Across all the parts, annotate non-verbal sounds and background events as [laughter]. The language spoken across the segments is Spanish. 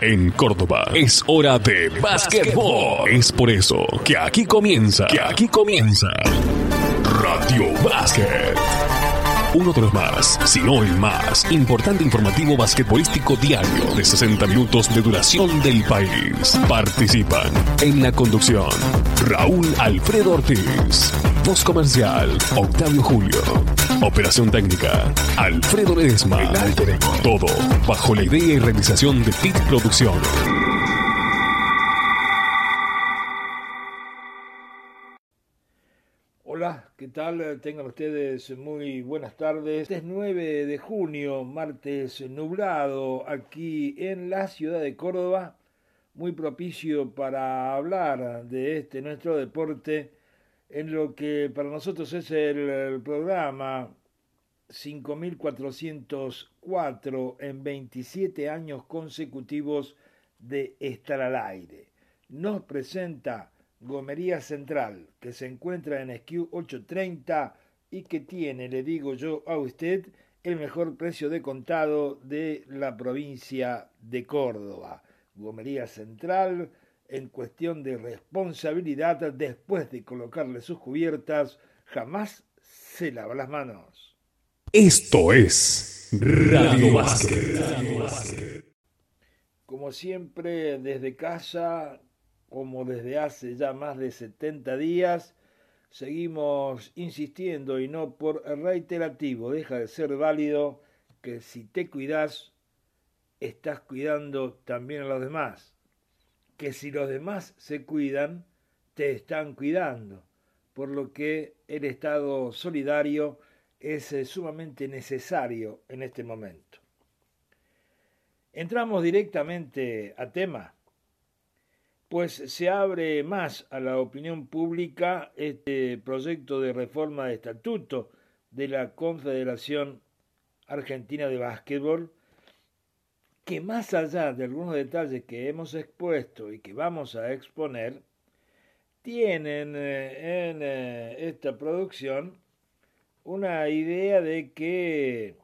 En Córdoba es hora de básquetbol. Es por eso que aquí comienza, que aquí comienza Radio Básquet. Uno de los más, si no el más, importante informativo basquetbolístico diario de 60 minutos de duración del país. Participan en la conducción Raúl Alfredo Ortiz, voz comercial Octavio Julio, operación técnica Alfredo Ledesma, todo bajo la idea y realización de PIT Producciones. Hola, ¿qué tal? Tengan ustedes muy buenas tardes. Este es 9 de junio, martes nublado, aquí en la ciudad de Córdoba, muy propicio para hablar de este nuestro deporte, en lo que para nosotros es el, programa 5404 en 27 años consecutivos de estar al aire. Nos presenta Gomería Central, que se encuentra en SKU 830 y que tiene, le digo yo a usted, el mejor precio de contado de la provincia de Córdoba. Gomería Central, en cuestión de responsabilidad, después de colocarle sus cubiertas, jamás se lava las manos. Esto es Radio Básquet. Como siempre, desde casa, como desde hace ya más de 70 días, seguimos insistiendo y no por reiterativo, deja de ser válido que si te cuidas, estás cuidando también a los demás. Que si los demás se cuidan, te están cuidando. Por lo que el Estado solidario es eh, sumamente necesario en este momento. Entramos directamente a tema pues se abre más a la opinión pública este proyecto de reforma de estatuto de la Confederación Argentina de Básquetbol, que más allá de algunos detalles que hemos expuesto y que vamos a exponer, tienen eh, en eh, esta producción una idea de que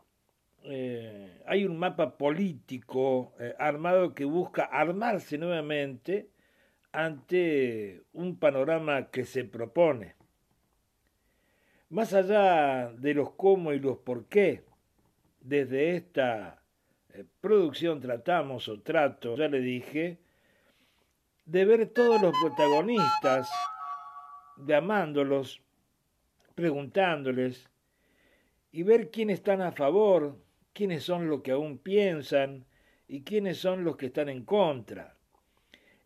eh, hay un mapa político armado que busca armarse nuevamente ante un panorama que se propone. Más allá de los cómo y los por qué, desde esta eh, producción tratamos o trato, ya le dije, de ver todos los protagonistas, llamándolos, preguntándoles, y ver quiénes están a favor, quiénes son los que aún piensan y quiénes son los que están en contra.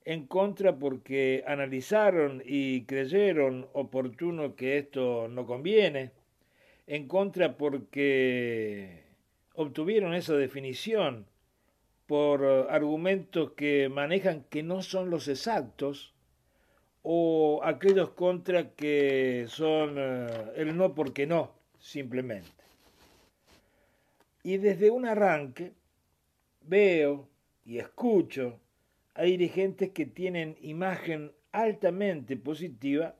En contra porque analizaron y creyeron oportuno que esto no conviene, en contra porque obtuvieron esa definición por argumentos que manejan que no son los exactos, o aquellos contra que son eh, el no porque no, simplemente. Y desde un arranque veo y escucho hay dirigentes que tienen imagen altamente positiva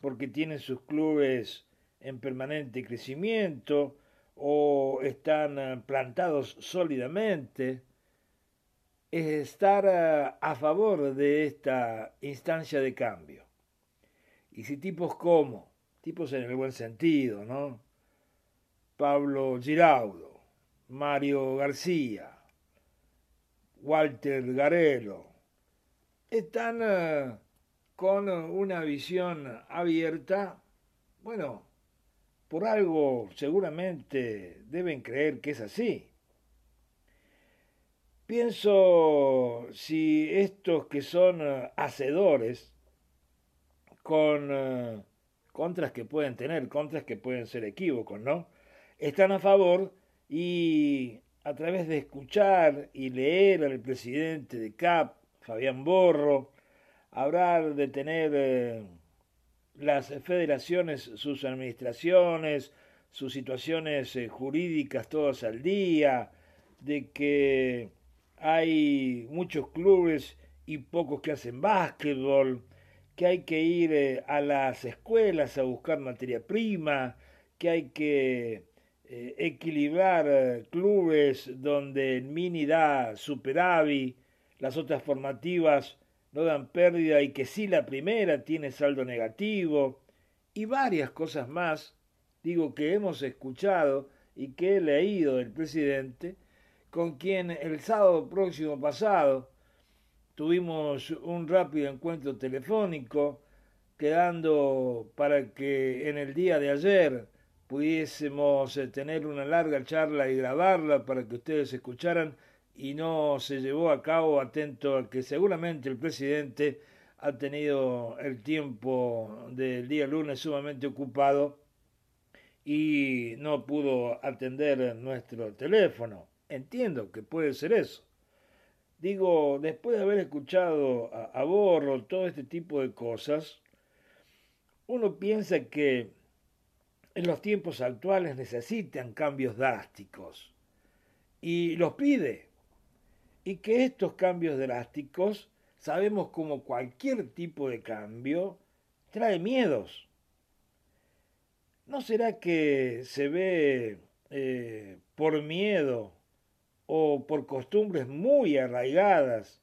porque tienen sus clubes en permanente crecimiento o están eh, plantados sólidamente, es estar eh, a favor de esta instancia de cambio. Y si tipos como, tipos en el buen sentido, ¿no? Pablo Giraudo, Mario García, Walter Garelo, están eh, con una visión abierta, bueno, por algo seguramente deben creer que es así. Pienso si estos que son eh, hacedores, con eh, contras que pueden tener, contras que pueden ser equívocos, ¿no? Están a favor y a través de escuchar y leer al presidente de CAP, Fabián Borro, hablar de tener eh, las federaciones, sus administraciones, sus situaciones eh, jurídicas todas al día, de que hay muchos clubes y pocos que hacen básquetbol, que hay que ir eh, a las escuelas a buscar materia prima, que hay que eh, equilibrar clubes donde el mini da superávit, las otras formativas no dan pérdida y que sí la primera tiene saldo negativo y varias cosas más, digo que hemos escuchado y que he leído del presidente, con quien el sábado próximo pasado tuvimos un rápido encuentro telefónico, quedando para que en el día de ayer pudiésemos eh, tener una larga charla y grabarla para que ustedes escucharan y no se llevó a cabo atento a que seguramente el presidente ha tenido el tiempo del día lunes sumamente ocupado y no pudo atender nuestro teléfono. Entiendo que puede ser eso. Digo, después de haber escuchado a, a Borro todo este tipo de cosas, uno piensa que en los tiempos actuales necesitan cambios drásticos y los pide y que estos cambios drásticos, sabemos como cualquier tipo de cambio, trae miedos. ¿No será que se ve eh, por miedo o por costumbres muy arraigadas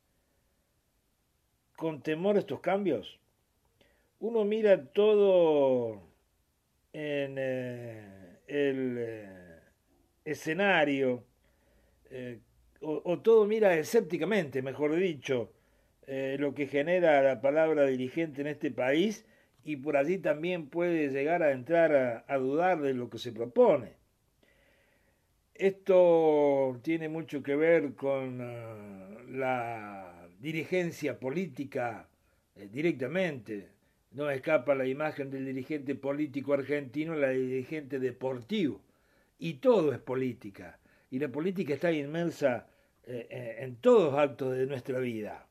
con temor estos cambios? Uno mira todo en eh, el eh, escenario o, todo mira escépticamente, mejor dicho, eh, lo que genera la palabra dirigente en este país y por allí también puede llegar a entrar a, dudar de lo que se propone. Esto tiene mucho que ver con ah, la dirigencia política eh, directamente. No escapa la imagen del dirigente político argentino, la dirigente deportivo. Y todo es política y la política está inmensa en todos los actos de nuestra vida.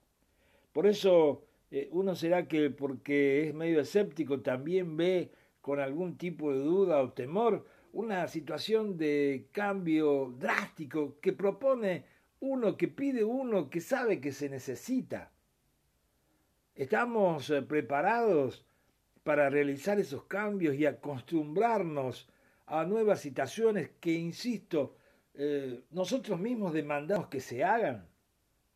Por eso eh, uno será que porque es medio escéptico también ve con algún tipo de duda o temor una situación de cambio drástico que propone uno, que pide uno, que sabe que se necesita. Estamos preparados para realizar esos cambios y acostumbrarnos a nuevas situaciones que, insisto, eh, nosotros mismos demandamos que se hagan.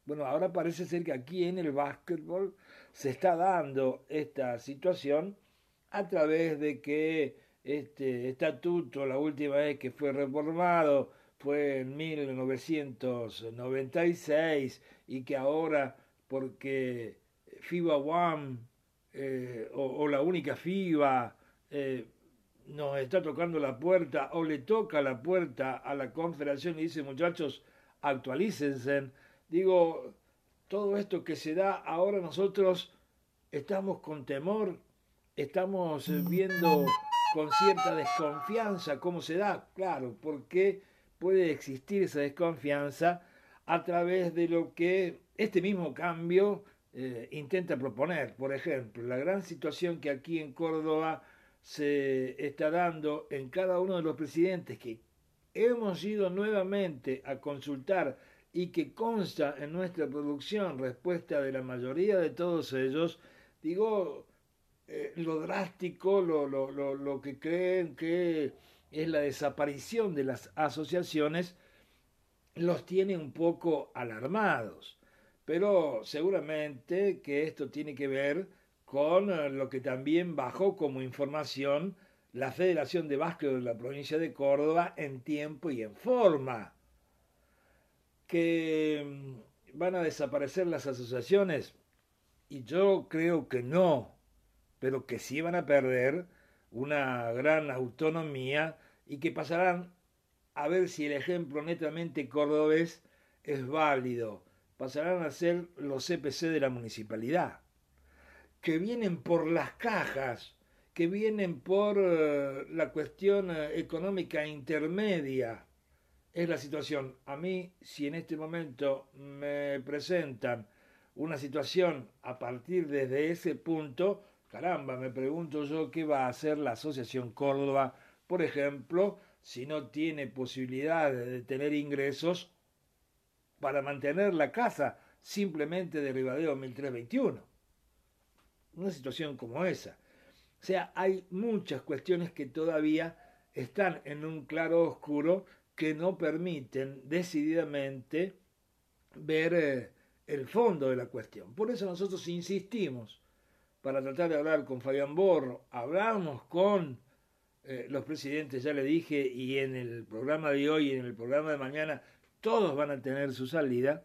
Bueno, ahora parece ser que aquí en el básquetbol se está dando esta situación a través de que este estatuto, la última vez que fue reformado, fue en 1996 y que ahora, porque FIBA One eh, o, la única FIBA eh, nos está tocando la puerta o le toca la puerta a la confederación y dice muchachos, actualícense. Digo, todo esto que se da ahora nosotros estamos con temor, estamos eh, viendo con cierta desconfianza cómo se da, claro, porque puede existir esa desconfianza a través de lo que este mismo cambio eh, intenta proponer. Por ejemplo, la gran situación que aquí en Córdoba se está dando en cada uno de los presidentes que hemos ido nuevamente a consultar y que consta en nuestra producción respuesta de la mayoría de todos ellos, digo, eh, lo drástico, lo, lo, lo, lo que creen que es la desaparición de las asociaciones, los tiene un poco alarmados. Pero seguramente que esto tiene que ver con eh, lo que también bajó como información la Federación de Básquet de la provincia de Córdoba en tiempo y en forma. Que mm, van a desaparecer las asociaciones y yo creo que no, pero que sí van a perder una gran autonomía y que pasarán a ver si el ejemplo netamente cordobés es válido. Pasarán a ser los CPC de la municipalidad que vienen por las cajas, que vienen por eh, la cuestión eh, económica intermedia. Es la situación. A mí, si en este momento me presentan una situación a partir desde ese punto, caramba, me pregunto yo qué va a hacer la Asociación Córdoba, por ejemplo, si no tiene posibilidad de tener ingresos para mantener la casa simplemente de Ribadeo 1321 una situación como esa. O sea, hay muchas cuestiones que todavía están en un claro oscuro que no permiten decididamente ver eh, el fondo de la cuestión. Por eso nosotros insistimos para tratar de hablar con Fabián Borro, hablamos con eh, los presidentes, ya le dije, y en el programa de hoy y en el programa de mañana, todos van a tener su salida.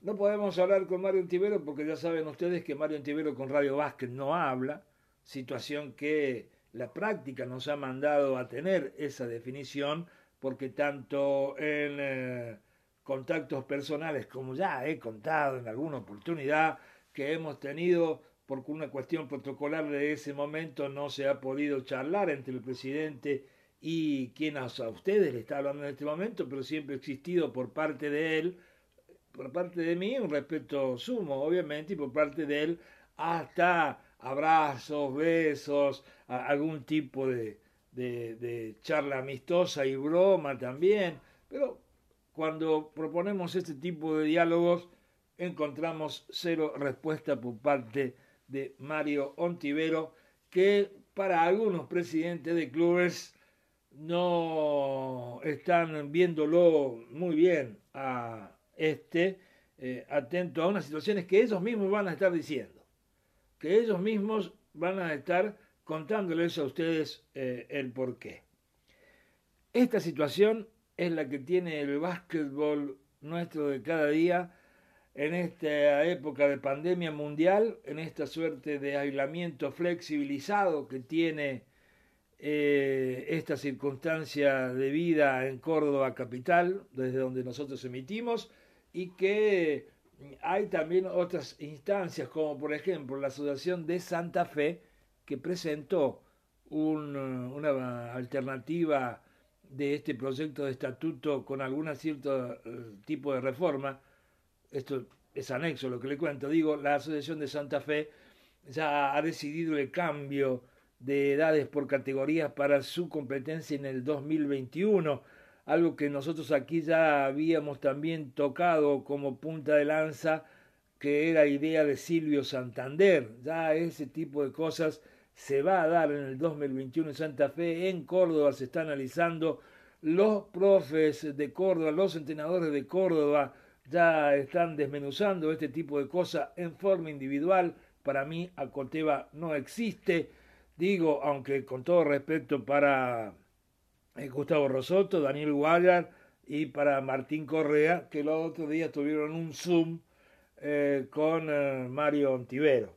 No podemos hablar con Mario Antivero porque ya saben ustedes que Mario Antivero con Radio Vázquez no habla, situación que la práctica nos ha mandado a tener esa definición, porque tanto en eh, contactos personales, como ya he contado en alguna oportunidad, que hemos tenido, porque una cuestión protocolar de ese momento no se ha podido charlar entre el presidente y quien a ustedes le está hablando en este momento, pero siempre ha existido por parte de él por parte de mí un respeto sumo, obviamente, y por parte de él hasta abrazos, besos, algún tipo de, de, charla amistosa y broma también, pero cuando proponemos este tipo de diálogos encontramos cero respuesta por parte de Mario Ontivero, que para algunos presidentes de clubes no están viéndolo muy bien este, eh, atento a unas situaciones que ellos mismos van a estar diciendo, que ellos mismos van a estar contándoles a ustedes eh, el porqué. Esta situación es la que tiene el básquetbol nuestro de cada día en esta época de pandemia mundial, en esta suerte de aislamiento flexibilizado que tiene eh, esta circunstancia de vida en Córdoba capital, desde donde nosotros emitimos, y que hay también otras instancias, como por ejemplo la Asociación de Santa Fe, que presentó una alternativa de este proyecto de estatuto con algún cierto eh, tipo de reforma. Esto es anexo lo que le cuento. Digo, la Asociación de Santa Fe ya ha decidido el cambio de edades por categorías para su competencia en el 2021 algo que nosotros aquí ya habíamos también tocado como punta de lanza, que era idea de Silvio Santander. Ya ese tipo de cosas se va a dar en el 2021 en Santa Fe, en Córdoba se está analizando, los profes de Córdoba, los entrenadores de Córdoba ya están desmenuzando este tipo de cosas en forma individual. Para mí, Acoteva no existe. Digo, aunque con todo respeto para Gustavo Rosotto, Daniel Guayar y para Martín Correa, que los otros días tuvieron un Zoom eh, con eh, Mario Ontivero.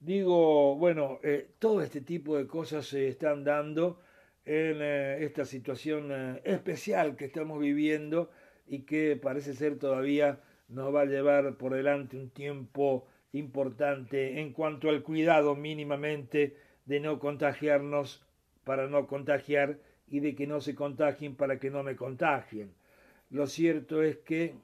Digo, bueno, todo este tipo de cosas se están dando en esta situación especial que estamos viviendo y que parece ser todavía nos va a llevar por delante un tiempo importante en cuanto al cuidado mínimamente de no contagiarnos para no contagiar y de que no se contagien para que no me contagien. Lo cierto es que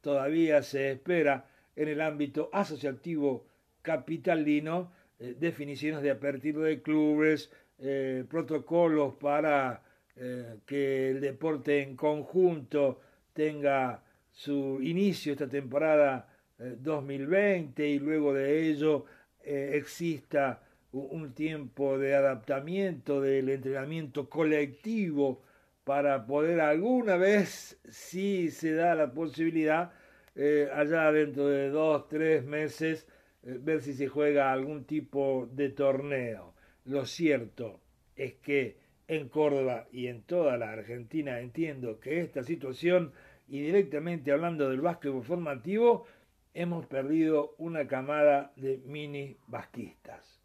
todavía se espera en el ámbito asociativo capitalino eh, definiciones de apertura de clubes, eh, protocolos para eh, que el deporte en conjunto tenga su inicio esta temporada 2020 y luego de ello exista un tiempo de adaptamiento del entrenamiento colectivo para poder alguna vez, si se da la posibilidad, eh, allá dentro de dos, tres meses, eh, ver si se juega algún tipo de torneo. Lo cierto es que en Córdoba y en toda la Argentina entiendo que esta situación, y directamente hablando del básquetbol formativo, hemos perdido una camada de mini basquistas.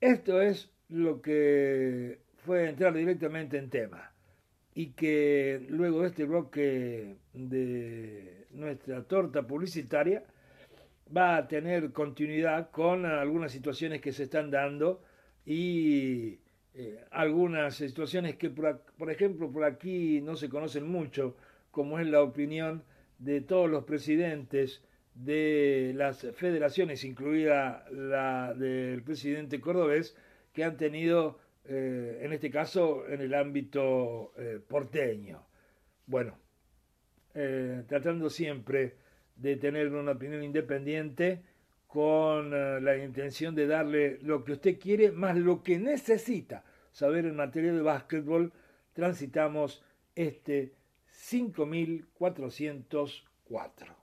Esto es lo que fue entrar directamente en tema y que luego de este bloque de nuestra torta publicitaria va a tener continuidad con algunas situaciones que se están dando y eh, algunas situaciones que por, por ejemplo por aquí no se conocen mucho como es la opinión de todos los presidentes de las federaciones, incluida la del presidente cordobés, que han tenido, eh, en este caso, en el ámbito eh, porteño. Bueno, eh, tratando siempre de tener una opinión independiente con la intención de darle lo que usted quiere más lo que necesita saber en materia de básquetbol transitamos este 5404.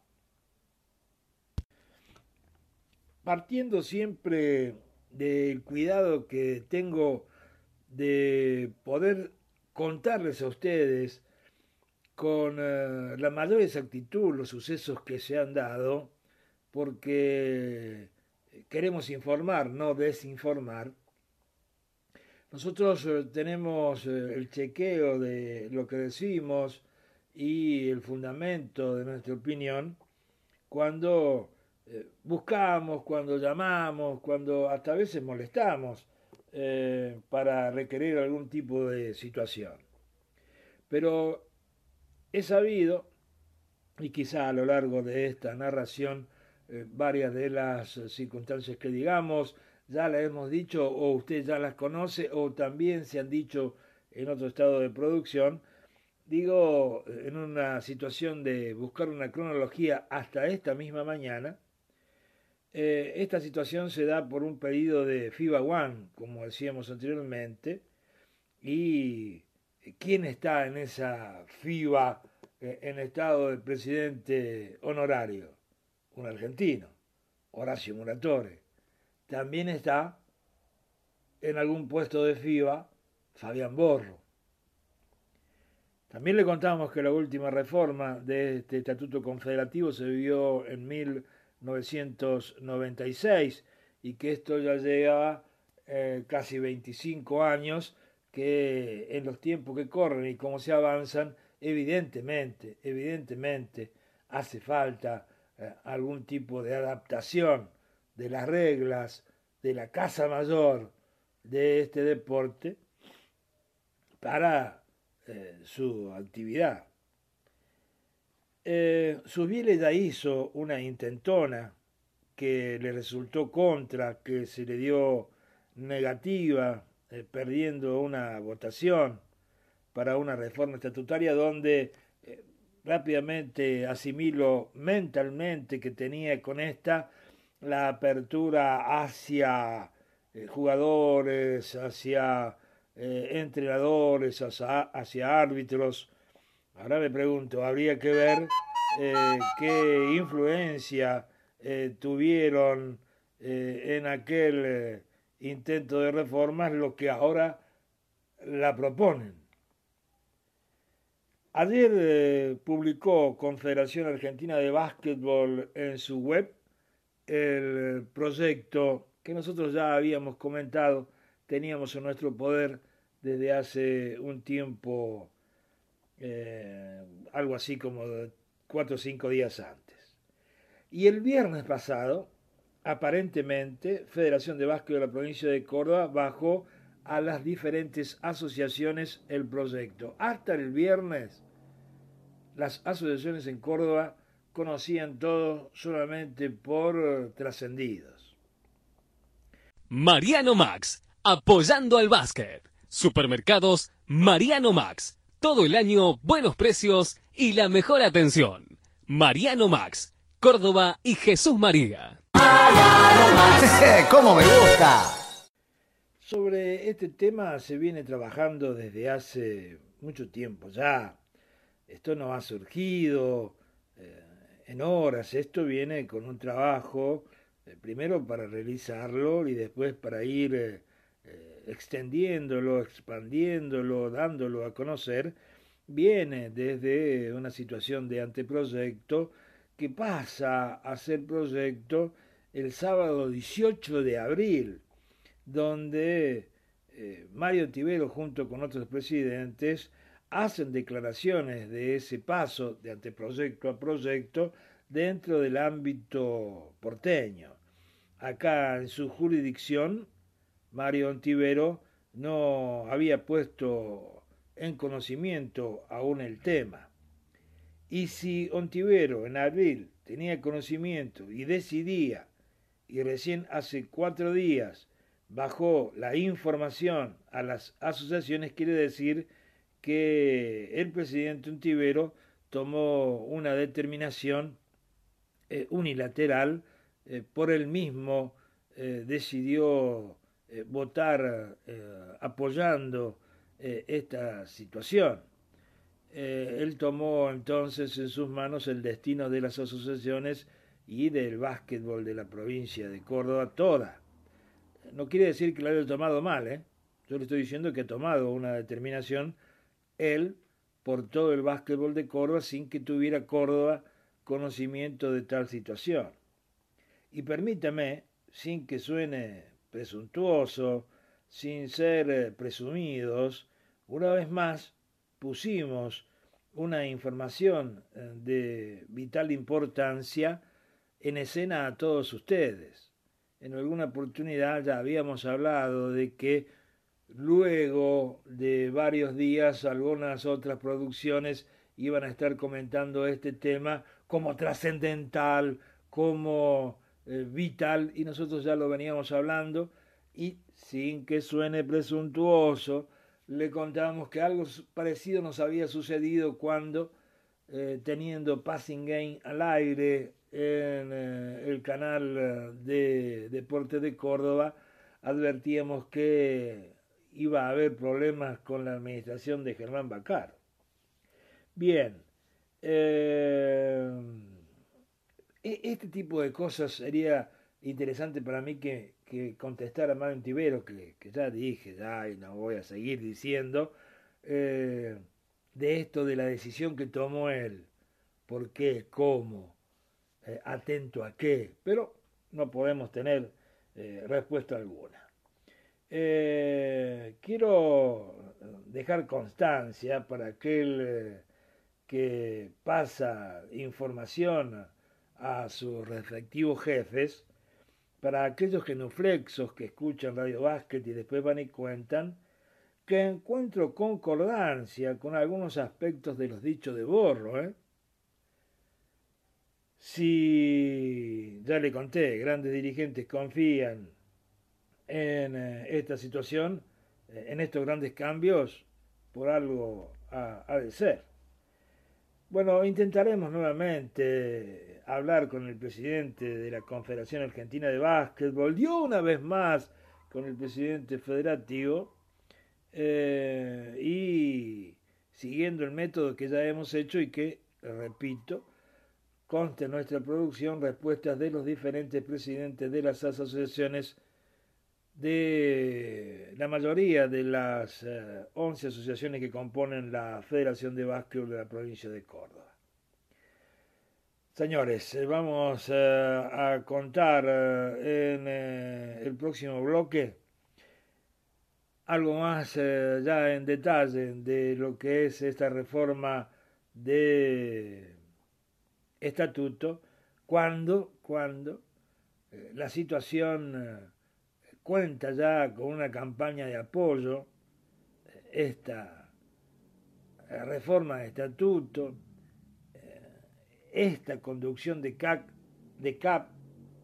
Partiendo siempre del cuidado que tengo de poder contarles a ustedes con eh, la mayor exactitud los sucesos que se han dado, porque queremos informar, no desinformar. Nosotros eh, tenemos eh, el chequeo de lo que decimos y el fundamento de nuestra opinión cuando buscamos, cuando llamamos, cuando hasta a veces molestamos para requerir algún tipo de situación. Pero He sabido, y quizá a lo largo de esta narración, eh, varias de las circunstancias que digamos ya las hemos dicho o usted ya las conoce o también se han dicho en otro estado de producción, digo, en una situación de buscar una cronología hasta esta misma mañana, eh, esta situación se da por un pedido de FIBA One, como decíamos anteriormente, y ¿Quién está en esa FIBA eh, en estado de presidente honorario? Un argentino, Horacio Muratore. También está en algún puesto de FIBA Fabián Borro. También le contamos que la última reforma de este estatuto confederativo se vivió en 1996 y que esto ya llega eh, casi 25 años que en los tiempos que corren y cómo se avanzan, evidentemente, evidentemente hace falta eh, algún tipo de adaptación de las reglas de la casa mayor de este deporte para eh, su actividad. Eh, Subiele ya hizo una intentona que le resultó contra, que se le dio negativa eh, perdiendo una votación para una reforma estatutaria donde eh, rápidamente asimilo mentalmente que tenía con esta la apertura hacia eh, jugadores, hacia entrenadores, hacia, árbitros. Ahora me pregunto, habría que ver qué influencia tuvieron en aquel intento de reforma es lo que ahora la proponen. Ayer eh, publicó Confederación Argentina de Básquetbol en su web el proyecto que nosotros ya habíamos comentado, teníamos en nuestro poder desde hace un tiempo, eh, algo así como cuatro o cinco días antes. Y el viernes pasado, aparentemente, Federación de Básquet de la provincia de Córdoba bajó a las diferentes asociaciones el proyecto. Hasta el viernes, las asociaciones en Córdoba conocían todo solamente por trascendidos. Mariano Max, apoyando al básquet. Supermercados Mariano Max. Todo el año buenos precios y la mejor atención. Mariano Max, Córdoba y Jesús María. [laughs] ¡Cómo me gusta! Sobre este tema se viene trabajando desde hace mucho tiempo ya. Esto no ha surgido eh, en horas, esto viene con un trabajo, eh, primero para realizarlo y después para ir eh, extendiéndolo, expandiéndolo, dándolo a conocer. Viene desde una situación de anteproyecto que pasa a ser proyecto el sábado 18 de abril, donde eh, Mario Tibero junto con otros presidentes hacen declaraciones de ese paso de anteproyecto a proyecto dentro del ámbito porteño. Acá en su jurisdicción, Mario Ontivero no había puesto en conocimiento aún el tema. Y si Ontivero en abril tenía conocimiento y decidía y recién hace cuatro días bajó la información a las asociaciones, quiere decir que el presidente Untivero tomó una determinación eh, unilateral, eh, por él mismo eh, decidió votar apoyando esta situación. él tomó entonces en sus manos el destino de las asociaciones y del básquetbol de la provincia de Córdoba toda. No quiere decir que lo haya tomado mal, ¿eh? Yo le estoy diciendo que ha tomado una determinación él por todo el básquetbol de Córdoba sin que tuviera Córdoba conocimiento de tal situación. Y permítame, sin que suene presuntuoso, sin ser eh, presumidos, una vez más pusimos una información eh, de vital importancia en escena a todos ustedes. En alguna oportunidad ya habíamos hablado de que luego de varios días algunas otras producciones iban a estar comentando este tema como trascendental, como eh, vital, y nosotros ya lo veníamos hablando, y sin que suene presuntuoso, le contamos que algo parecido nos había sucedido cuando, eh, teniendo Passing Game al aire en eh, el canal de Deportes de Córdoba, advertíamos que iba a haber problemas con la administración de Germán Bacar. Bien, este tipo de cosas sería interesante para mí que, que contestara Mario Tibero, que, ya dije, ya y no voy a seguir diciendo, eh, de esto de la decisión que tomó él, por qué, cómo, eh, atento a qué, pero no podemos tener respuesta alguna. Eh, quiero dejar constancia para aquel eh, que pasa información a sus respectivos jefes, para aquellos genuflexos que escuchan Radio Básquet y después van y cuentan, que encuentro concordancia con algunos aspectos de los dichos de Borro. ¿eh? Si, ya le conté, grandes dirigentes confían en eh, esta situación, eh, en estos grandes cambios, por algo ha, de ser. Bueno, intentaremos nuevamente hablar con el presidente de la Confederación Argentina de Básquetbol, dio una vez más con el presidente federativo eh, y siguiendo el método que ya hemos hecho y que, repito, conste en nuestra producción respuestas de los diferentes presidentes de las asociaciones de la mayoría de las 11 eh, asociaciones que componen la Federación de Básquetbol de la provincia de Córdoba. Señores, eh, vamos eh, a contar en el próximo bloque algo más ya en detalle de lo que es esta reforma de estatuto, cuando, cuando la situación cuenta ya con una campaña de apoyo, esta reforma de estatuto, esta conducción de CAC, de CAP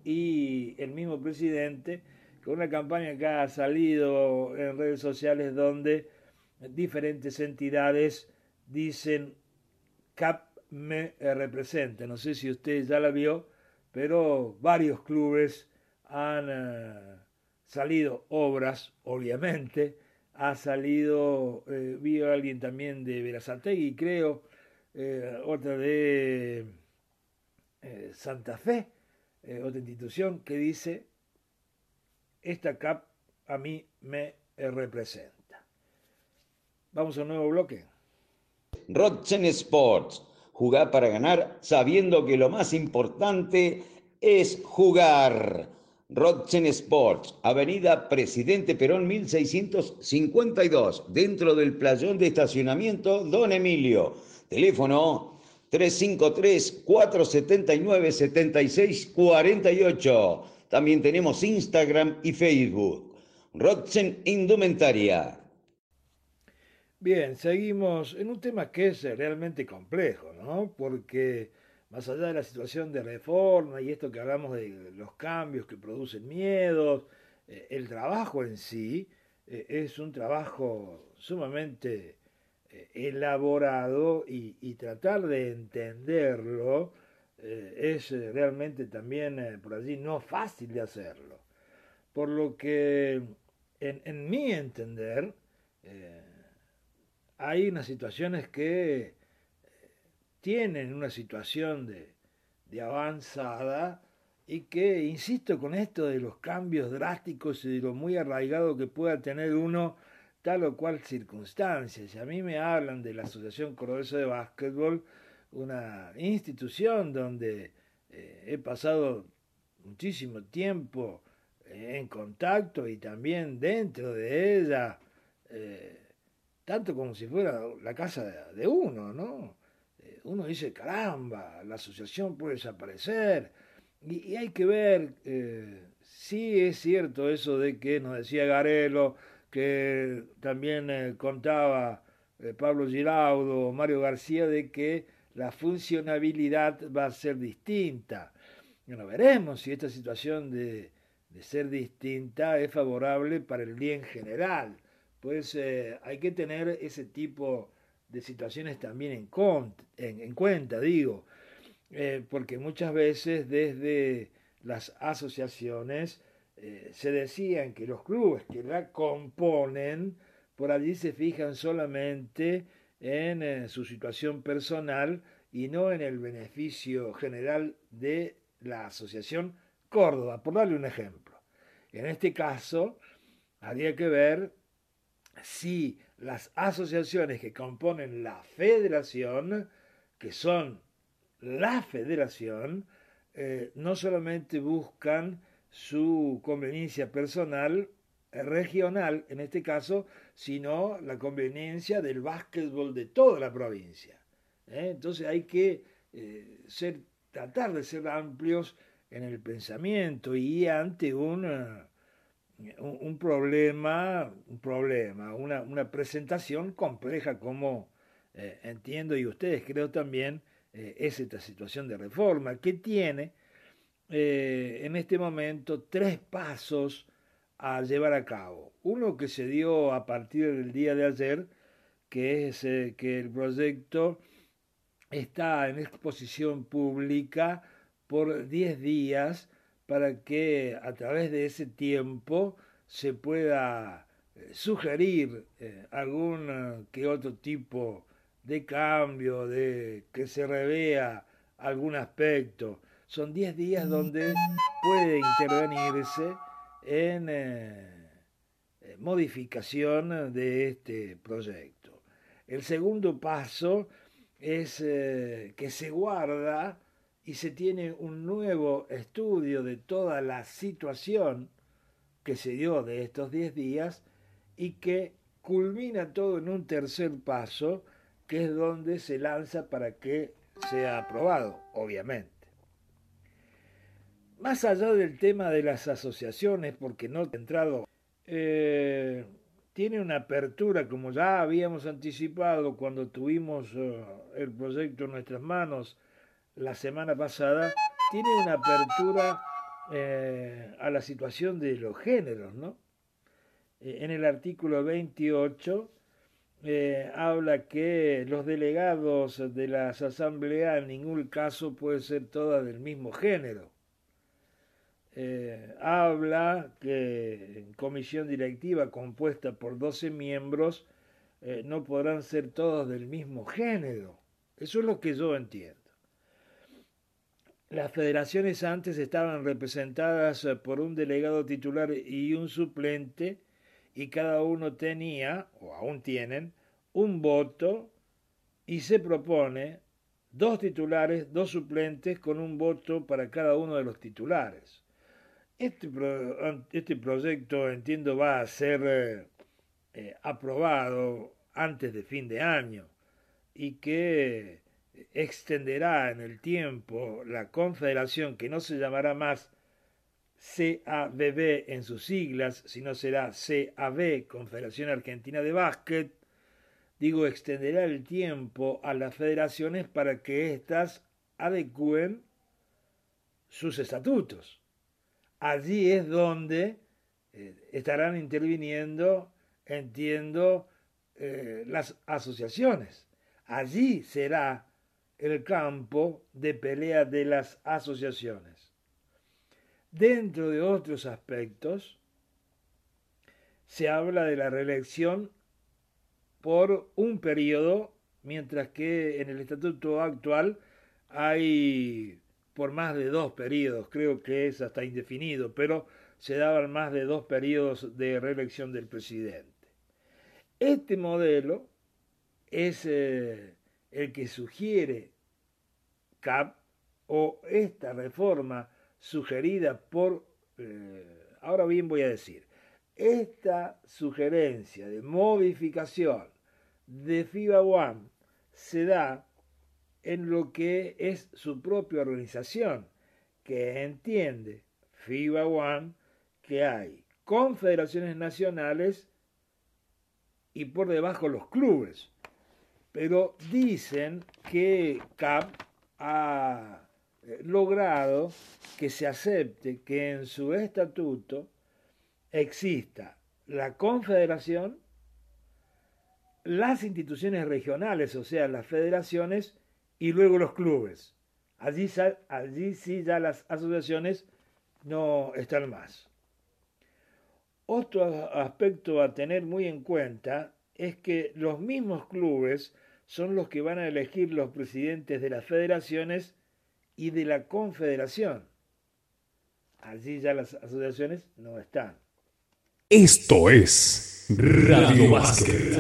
y el mismo presidente, con una campaña que ha salido en redes sociales donde diferentes entidades dicen CAP me representa. No sé si usted ya la vio, pero varios clubes han eh, salido obras, obviamente, ha salido, eh, vi a alguien también de Verazategui, creo, eh, otra de eh, Santa Fe, otra institución que dice, esta CAP a mí me representa. Vamos a un nuevo bloque. Rodchen Sports, jugar para ganar sabiendo que lo más importante es jugar. Rodchen Sports, Avenida Presidente Perón 1652, dentro del playón de estacionamiento Don Emilio. Teléfono 353-479-7648. También tenemos Instagram y Facebook. Rodchen Indumentaria. Bien, seguimos en un tema que es realmente complejo, ¿no? Porque más allá de la situación de reforma y esto que hablamos de los cambios que producen miedos, eh, el trabajo en sí eh, es un trabajo sumamente eh, elaborado y, tratar de entenderlo es realmente también por allí no fácil de hacerlo. Por lo que, en, en mi entender, hay unas situaciones que eh, tienen una situación de, de avanzada y que, insisto con esto de los cambios drásticos y de lo muy arraigado que pueda tener uno tal o cual circunstancias. Y a mí me hablan de la Asociación Cordobesa de Básquetbol, una institución donde eh, he pasado muchísimo tiempo eh, en contacto y también dentro de ella, eh, tanto como si fuera la casa de, uno, ¿no? uno dice, caramba, la asociación puede desaparecer. Y, y hay que ver, sí es cierto eso de que nos decía Garelo, que también eh, contaba eh, Pablo Giraudo, Mario García, de que la funcionabilidad va a ser distinta. Bueno, veremos si esta situación de, ser distinta es favorable para el bien general. Pues eh, hay que tener ese tipo de situaciones también en, en cuenta, digo, porque muchas veces desde las asociaciones eh, se decían que los clubes que la componen por allí se fijan solamente en eh, su situación personal y no en el beneficio general de la Asociación Córdoba, por darle un ejemplo. En este caso, habría que ver si las asociaciones que componen la federación, que son la federación, eh, no solamente buscan su conveniencia personal eh, regional, en este caso, sino la conveniencia del básquetbol de toda la provincia. ¿eh? Entonces hay que eh, ser, tratar de ser amplios en el pensamiento y ante una, un, problema, un problema, una, una presentación compleja como entiendo y ustedes creo también es esta situación de reforma que tiene eh, en este momento tres pasos a llevar a cabo. Uno que se dio a partir del día de ayer, que es eh, que el proyecto está en exposición pública por 10 días para que a través de ese tiempo se pueda eh, sugerir algún que otro tipo de cambio, de que se revea algún aspecto son 10 días donde puede intervenirse en eh, eh, modificación de este proyecto. El segundo paso es eh, que se guarda y se tiene un nuevo estudio de toda la situación que se dio de estos 10 días y que culmina todo en un tercer paso, que es donde se lanza para que sea aprobado, obviamente. Más allá del tema de las asociaciones, porque no he entrado, eh, tiene una apertura, como ya habíamos anticipado cuando tuvimos eh, el proyecto en nuestras manos la semana pasada, tiene una apertura eh, a la situación de los géneros, ¿no? en el artículo 28 habla que los delegados de las asambleas en ningún caso pueden ser todas del mismo género. Eh, habla que en comisión directiva compuesta por 12 miembros eh, no podrán ser todos del mismo género. Eso es lo que yo entiendo. Las federaciones antes estaban representadas eh, por un delegado titular y un suplente y cada uno tenía, o aún tienen, un voto y se propone dos titulares, dos suplentes con un voto para cada uno de los titulares. Este, este, proyecto, entiendo, va a ser eh, eh, aprobado antes de fin de año y que extenderá en el tiempo la confederación que no se llamará más CABB en sus siglas, sino será CAB, Confederación Argentina de Básquet, digo, extenderá el tiempo a las federaciones para que éstas adecúen sus estatutos allí es donde eh, estarán interviniendo, entiendo, eh, las asociaciones. Allí será el campo de pelea de las asociaciones. Dentro de otros aspectos, se habla de la reelección por un periodo, mientras que en el estatuto actual hay por más de dos periodos, creo que es hasta indefinido, pero se daban más de dos periodos de reelección del presidente. Este modelo es eh, el que sugiere CAP o esta reforma sugerida por, eh, ahora bien voy a decir, esta sugerencia de modificación de FIBA One se da en lo que es su propia organización, que entiende FIBA One que hay confederaciones nacionales y por debajo los clubes. Pero dicen que CAP ha eh, logrado que se acepte que en su estatuto exista la confederación, las instituciones regionales, o sea, las federaciones, y luego los clubes. Allí, allí sí ya las asociaciones no están más. Otro aspecto a tener muy en cuenta es que los mismos clubes son los que van a elegir los presidentes de las federaciones y de la confederación. Allí ya las asociaciones no están. Esto es Radio Básquet.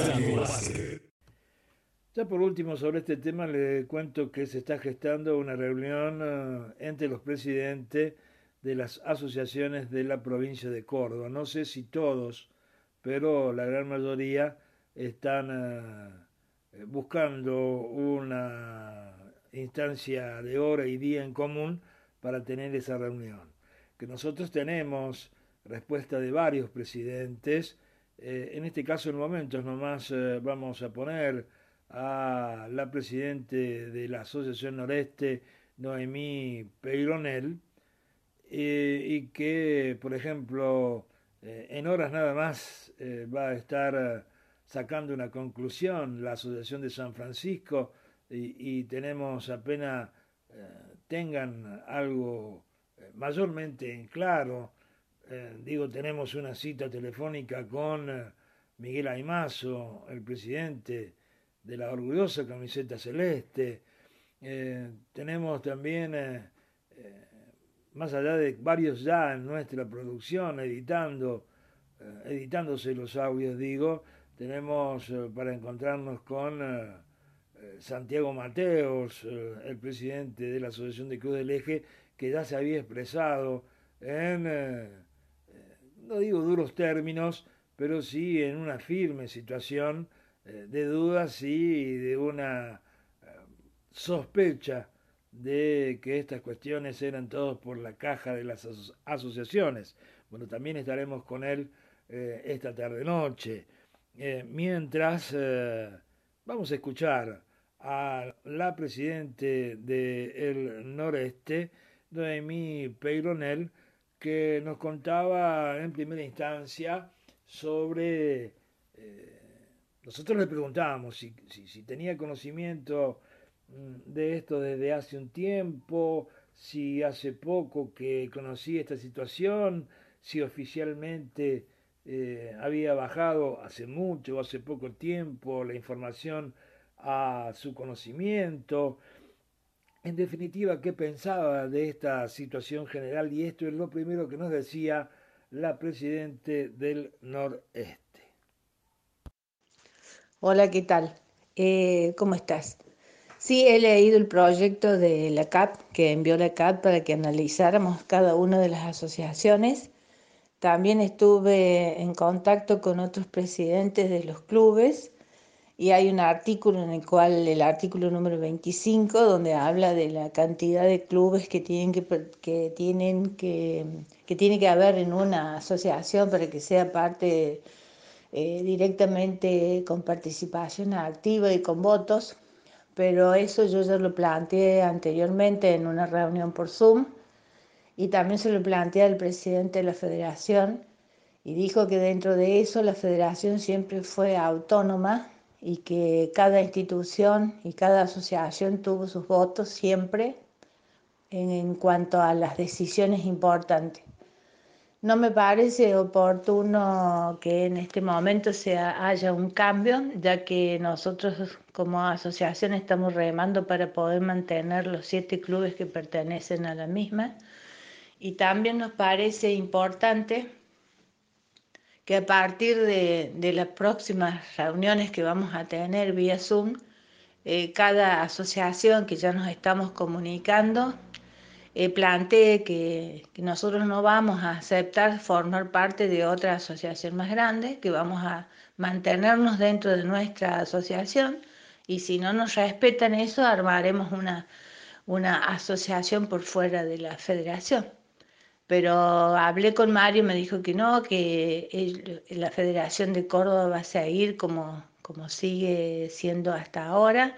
Ya por último, sobre este tema le cuento que se está gestando una reunión eh, entre los presidentes de las asociaciones de la provincia de Córdoba. No sé si todos, pero la gran mayoría están eh, buscando una instancia de hora y día en común para tener esa reunión. Que nosotros tenemos respuesta de varios presidentes, eh, en este caso en momentos nomás vamos a poner a la presidente de la Asociación Noreste, Noemí Peironel, eh, y que, por ejemplo, eh, en horas nada más eh, va a estar sacando una conclusión la Asociación de San Francisco y, tenemos apenas tengan algo mayormente en claro, digo, tenemos una cita telefónica con Miguel Aymazo, el presidente de la orgullosa camiseta celeste. Eh, tenemos también, eh, eh, más allá de varios ya en nuestra producción, editando, editándose los audios, digo, tenemos para encontrarnos con Santiago Mateos, el presidente de la Asociación de Cruz del Eje, que ya se había expresado en, no digo duros términos, pero sí en una firme situación de dudas y de una eh, sospecha de que estas cuestiones eran todos por la caja de las asociaciones. Bueno, también estaremos con él eh, esta tarde-noche. mientras vamos a escuchar a la presidente del noreste, Noemí Peironel, que nos contaba en primera instancia sobre nosotros le preguntábamos si, tenía conocimiento mm, de esto desde hace un tiempo, si hace poco que conocía esta situación, si oficialmente eh, había bajado hace mucho o hace poco tiempo la información a su conocimiento. En definitiva, ¿qué pensaba de esta situación general? Y esto es lo primero que nos decía la presidente del Noreste. Hola, ¿qué tal? Eh, ¿Cómo estás? Sí, he leído el proyecto de la CAP que envió la CAP para que analizáramos cada una de las asociaciones. También estuve en contacto con otros presidentes de los clubes y hay un artículo en el cual, el artículo número 25, donde habla de la cantidad de clubes que tienen que, que, tienen que, que tiene que haber en una asociación para que sea parte eh, directamente con participación activa y con votos, pero eso yo ya lo planteé anteriormente en una reunión por Zoom y también se lo planteé al presidente de la federación y dijo que dentro de eso la federación siempre fue autónoma y que cada institución y cada asociación tuvo sus votos siempre en, en cuanto a las decisiones importantes. No me parece oportuno que en este momento se haya un cambio, ya que nosotros como asociación estamos remando para poder mantener los siete clubes que pertenecen a la misma. Y también nos parece importante que a partir de, las próximas reuniones que vamos a tener vía Zoom, eh, cada asociación que ya nos estamos comunicando eh, plantee que, nosotros no vamos a aceptar formar parte de otra asociación más grande, que vamos a mantenernos dentro de nuestra asociación y si no nos respetan eso, armaremos una, una asociación por fuera de la federación. Pero hablé con Mario, me dijo que no, que la Federación de Córdoba va a seguir como, como sigue siendo hasta ahora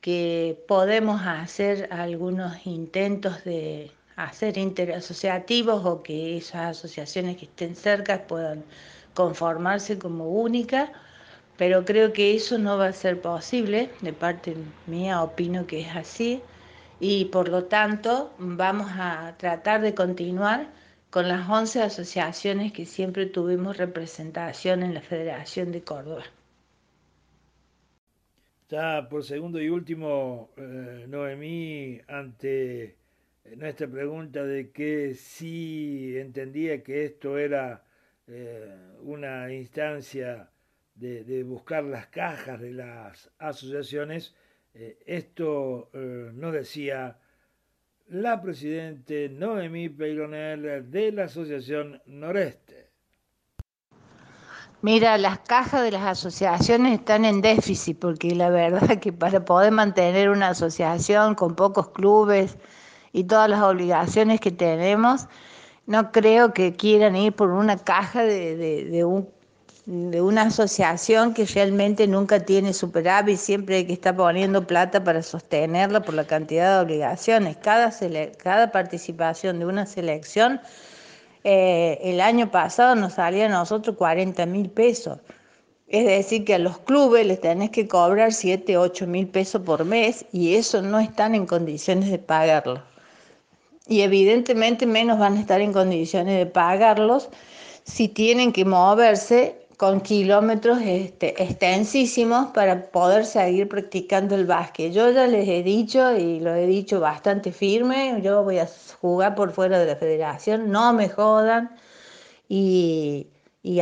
que podemos hacer algunos intentos de hacer interasociativos o que esas asociaciones que estén cerca puedan conformarse como única, pero creo que eso no va a ser posible, de parte mía opino que es así, y por lo tanto vamos a tratar de continuar con las 11 asociaciones que siempre tuvimos representación en la Federación de Córdoba. Ya por segundo y último, eh, Noemí, ante nuestra pregunta de que si entendía que esto era eh, una instancia de, buscar las cajas de las asociaciones, eh, esto nos decía la presidente Noemí Peyronel de la Asociación Noreste. Mira, las cajas de las asociaciones están en déficit porque la verdad que para poder mantener una asociación con pocos clubes y todas las obligaciones que tenemos, no creo que quieran ir por una caja de, de una asociación que realmente nunca tiene superávit, siempre hay que estar poniendo plata para sostenerla por la cantidad de obligaciones. Cada, cada participación de una selección eh, el año pasado nos salía a nosotros 40 mil pesos. Es decir, que a los clubes les tenés que cobrar 7, 8 mil pesos por mes y eso no están en condiciones de pagarlo. Y evidentemente menos van a estar en condiciones de pagarlos si tienen que moverse con kilómetros este, extensísimos para poder seguir practicando el básquet. Yo ya les he dicho y lo he dicho bastante firme, yo voy a jugar por fuera de la federación, no me jodan. Y,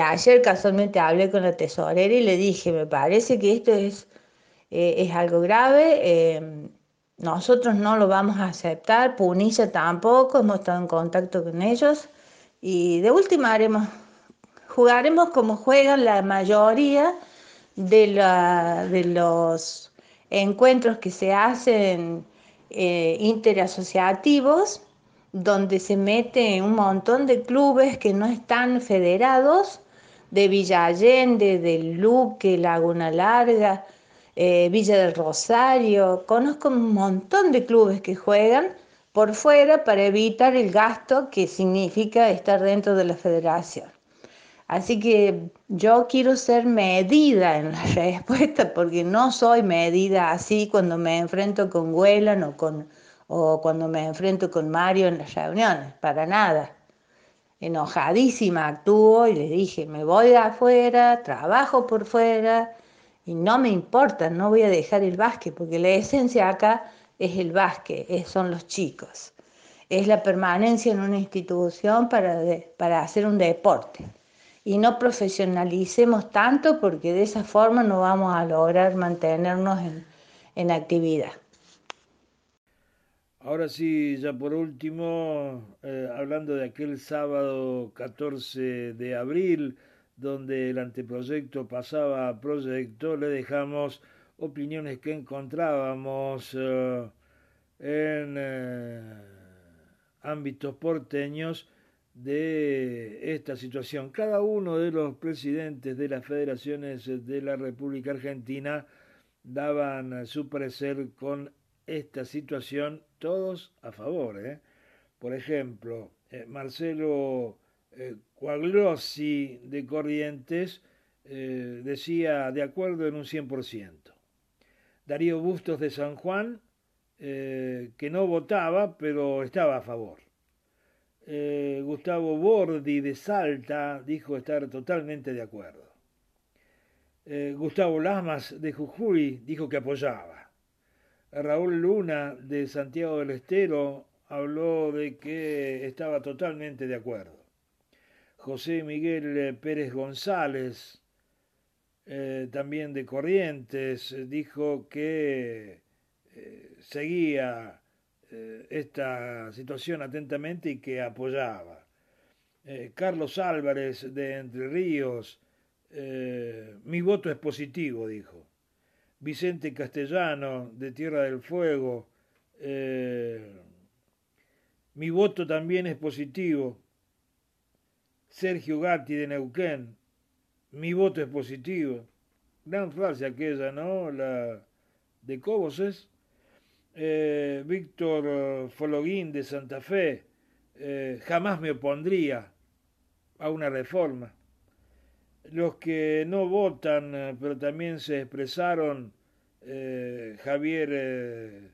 ayer casualmente hablé con la tesorera y le dije, me parece que esto es, eh, es algo grave, eh, nosotros no lo vamos a aceptar, Punilla tampoco, hemos estado en contacto con ellos y de última haremos jugaremos como juegan la mayoría de, de los encuentros que se hacen eh, interasociativos, donde se meten un montón de clubes que no están federados, de Villa Allende, del Luque, Laguna Larga, eh, Villa del Rosario. Conozco un montón de clubes que juegan por fuera para evitar el gasto que significa estar dentro de la federación. Así que yo quiero ser medida en la [laughs] respuesta porque no soy medida así cuando me enfrento con Huelan o, con, o cuando me enfrento con Mario en las reuniones, para nada. Enojadísima actúo y le dije, me voy afuera, trabajo por fuera y no me importa, no voy a dejar el básquet porque la esencia acá es el básquet, son los chicos. Es la permanencia en una institución para, para hacer un deporte y no profesionalicemos tanto porque de esa forma no vamos a lograr mantenernos en, actividad. Ahora sí, ya por último, eh, hablando de aquel sábado 14 de abril, donde el anteproyecto pasaba a proyecto, le dejamos opiniones que encontrábamos eh, en eh, ámbitos porteños de esta situación. Cada uno de los presidentes de las federaciones de la República Argentina daban su parecer con esta situación, todos a favor. ¿eh? Por ejemplo, eh, Marcelo eh, de Corrientes eh, decía de acuerdo en un 100%. Darío Bustos de San Juan, que no votaba, pero estaba a favor. Eh, Gustavo Bordi de Salta dijo estar totalmente de acuerdo. Eh, Gustavo Lamas de Jujuy dijo que apoyaba. Raúl Luna de Santiago del Estero habló de que estaba totalmente de acuerdo. José Miguel Pérez González, eh, también de Corrientes, dijo que seguía eh, esta situación atentamente y que apoyaba. Eh, Carlos Álvarez de Entre Ríos, eh, mi voto es positivo, dijo. Vicente Castellano de Tierra del Fuego, mi voto también es positivo. Sergio Gatti de Neuquén, mi voto es positivo. Gran frase aquella, ¿no? La de Cobos es. Eh, Víctor eh, Fologuín de Santa Fe, eh, jamás me opondría a una reforma. Los que no votan, pero también se expresaron, Javier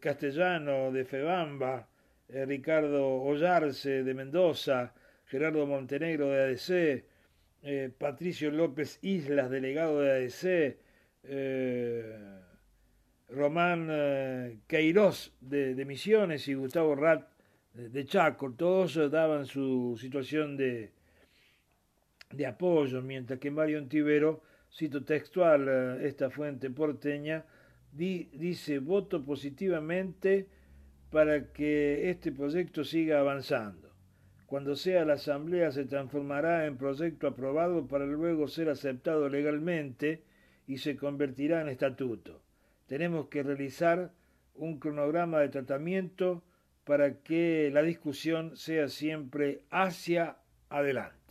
Castellano de Febamba, Ricardo Ollarse de Mendoza, Gerardo Montenegro de ADC, Patricio López Islas, delegado de ADC, Román eh, de, Misiones y Gustavo Rat de, Chaco, todos daban su situación de, de apoyo, mientras que Mario Antivero, cito textual eh, esta fuente porteña, dice voto positivamente para que este proyecto siga avanzando. Cuando sea la Asamblea se transformará en proyecto aprobado para luego ser aceptado legalmente y se convertirá en estatuto tenemos que realizar un cronograma de tratamiento para que la discusión sea siempre hacia adelante.